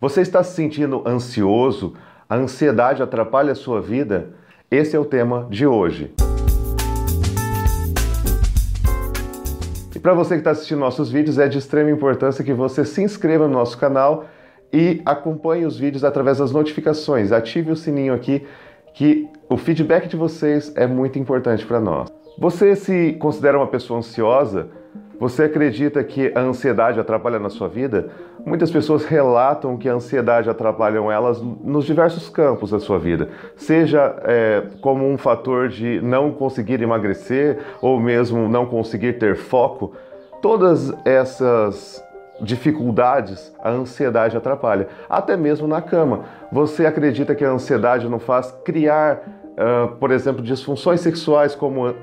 Você está se sentindo ansioso? A ansiedade atrapalha a sua vida? Esse é o tema de hoje. E para você que está assistindo nossos vídeos, é de extrema importância que você se inscreva no nosso canal e acompanhe os vídeos através das notificações. Ative o sininho aqui, que o feedback de vocês é muito importante para nós. Você se considera uma pessoa ansiosa? Você acredita que a ansiedade atrapalha na sua vida? Muitas pessoas relatam que a ansiedade atrapalha elas nos diversos campos da sua vida, seja é, como um fator de não conseguir emagrecer ou mesmo não conseguir ter foco. Todas essas dificuldades, a ansiedade atrapalha, até mesmo na cama. Você acredita que a ansiedade não faz criar, uh, por exemplo, disfunções sexuais como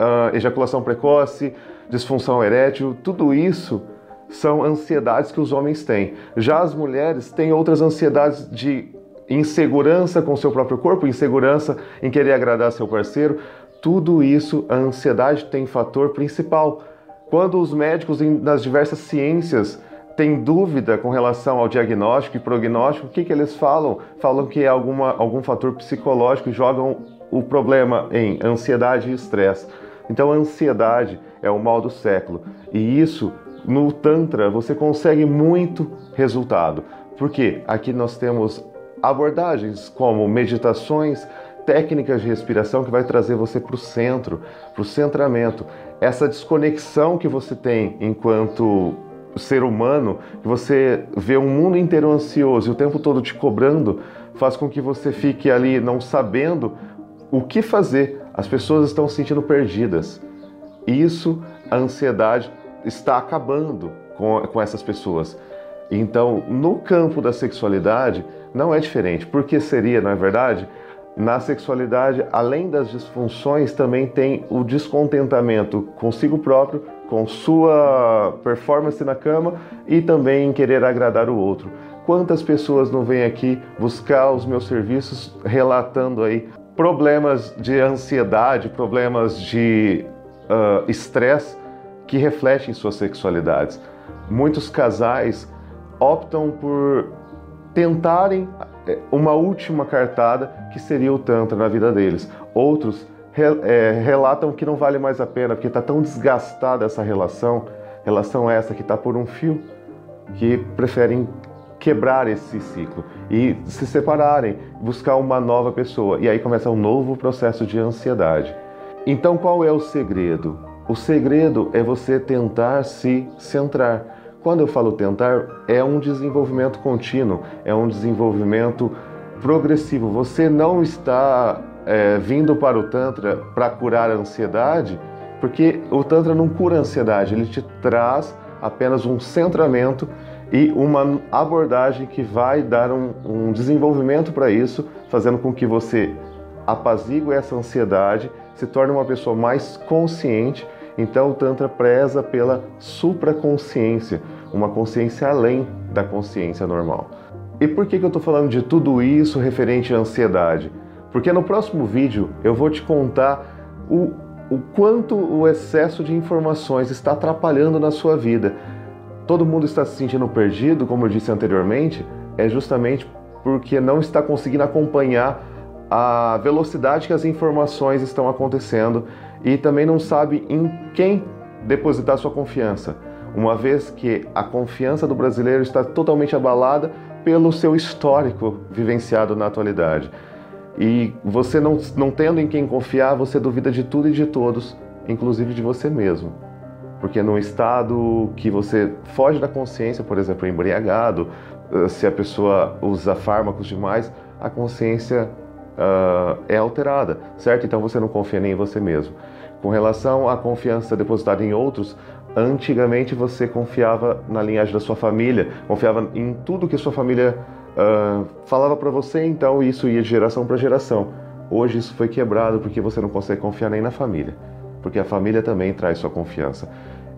uh, ejaculação precoce? disfunção erétil, tudo isso são ansiedades que os homens têm. Já as mulheres têm outras ansiedades de insegurança com seu próprio corpo, insegurança em querer agradar seu parceiro. Tudo isso, a ansiedade tem fator principal. Quando os médicos nas diversas ciências têm dúvida com relação ao diagnóstico e prognóstico, o que, que eles falam? Falam que é alguma, algum fator psicológico e jogam o problema em ansiedade e estresse. Então, a ansiedade é o mal do século. E isso, no Tantra, você consegue muito resultado. Porque aqui nós temos abordagens como meditações, técnicas de respiração que vai trazer você para o centro, para o centramento. Essa desconexão que você tem enquanto ser humano, que você vê um mundo inteiro ansioso e o tempo todo te cobrando, faz com que você fique ali não sabendo o que fazer. As pessoas estão se sentindo perdidas. Isso, a ansiedade está acabando com, com essas pessoas. Então, no campo da sexualidade, não é diferente. Porque seria, não é verdade? Na sexualidade, além das disfunções, também tem o descontentamento consigo próprio, com sua performance na cama e também em querer agradar o outro. Quantas pessoas não vêm aqui buscar os meus serviços relatando aí problemas de ansiedade, problemas de uh, estresse que refletem suas sexualidades. Muitos casais optam por tentarem eh, uma última cartada que seria o Tantra na vida deles. Outros é, relatam que não vale mais a pena porque está tão desgastada essa relação, relação essa que está por um fio, que preferem quebrar esse ciclo e se separarem, buscar uma nova pessoa. E aí começa um novo processo de ansiedade. Então qual é o segredo? O segredo é você tentar se centrar. Quando eu falo tentar, é um desenvolvimento contínuo, é um desenvolvimento progressivo. Você não está é, vindo para o Tantra para curar a ansiedade, porque o Tantra não cura a ansiedade, ele te traz apenas um centramento e uma abordagem que vai dar um, um desenvolvimento para isso, fazendo com que você apazigue essa ansiedade se torna uma pessoa mais consciente. Então, o Tantra preza pela supraconsciência, uma consciência além da consciência normal. E por que, que eu estou falando de tudo isso referente à ansiedade? Porque no próximo vídeo eu vou te contar o, o quanto o excesso de informações está atrapalhando na sua vida. Todo mundo está se sentindo perdido, como eu disse anteriormente, é justamente porque não está conseguindo acompanhar a velocidade que as informações estão acontecendo e também não sabe em quem depositar sua confiança, uma vez que a confiança do brasileiro está totalmente abalada pelo seu histórico vivenciado na atualidade. E você não, não tendo em quem confiar, você duvida de tudo e de todos, inclusive de você mesmo. Porque num estado que você foge da consciência, por exemplo, embriagado, eh, se a pessoa usa fármacos demais, a consciência uh, é alterada, certo? Então você não confia nem em você mesmo. Com relação à confiança depositada em outros, antigamente você confiava na linhagem da sua família, confiava em tudo que sua família uh, falava para você, então isso ia de geração para geração. Hoje isso foi quebrado porque você não consegue confiar nem na família, porque a família também traz sua confiança.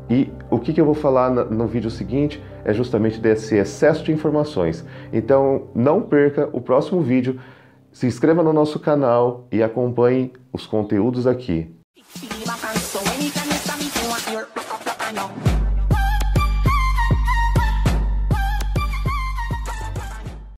E o que, eu vou falar no vídeo seguinte é justamente desse excesso de informações. Então não perca o próximo vídeo, se inscreva no nosso canal e acompanhe os conteúdos aqui.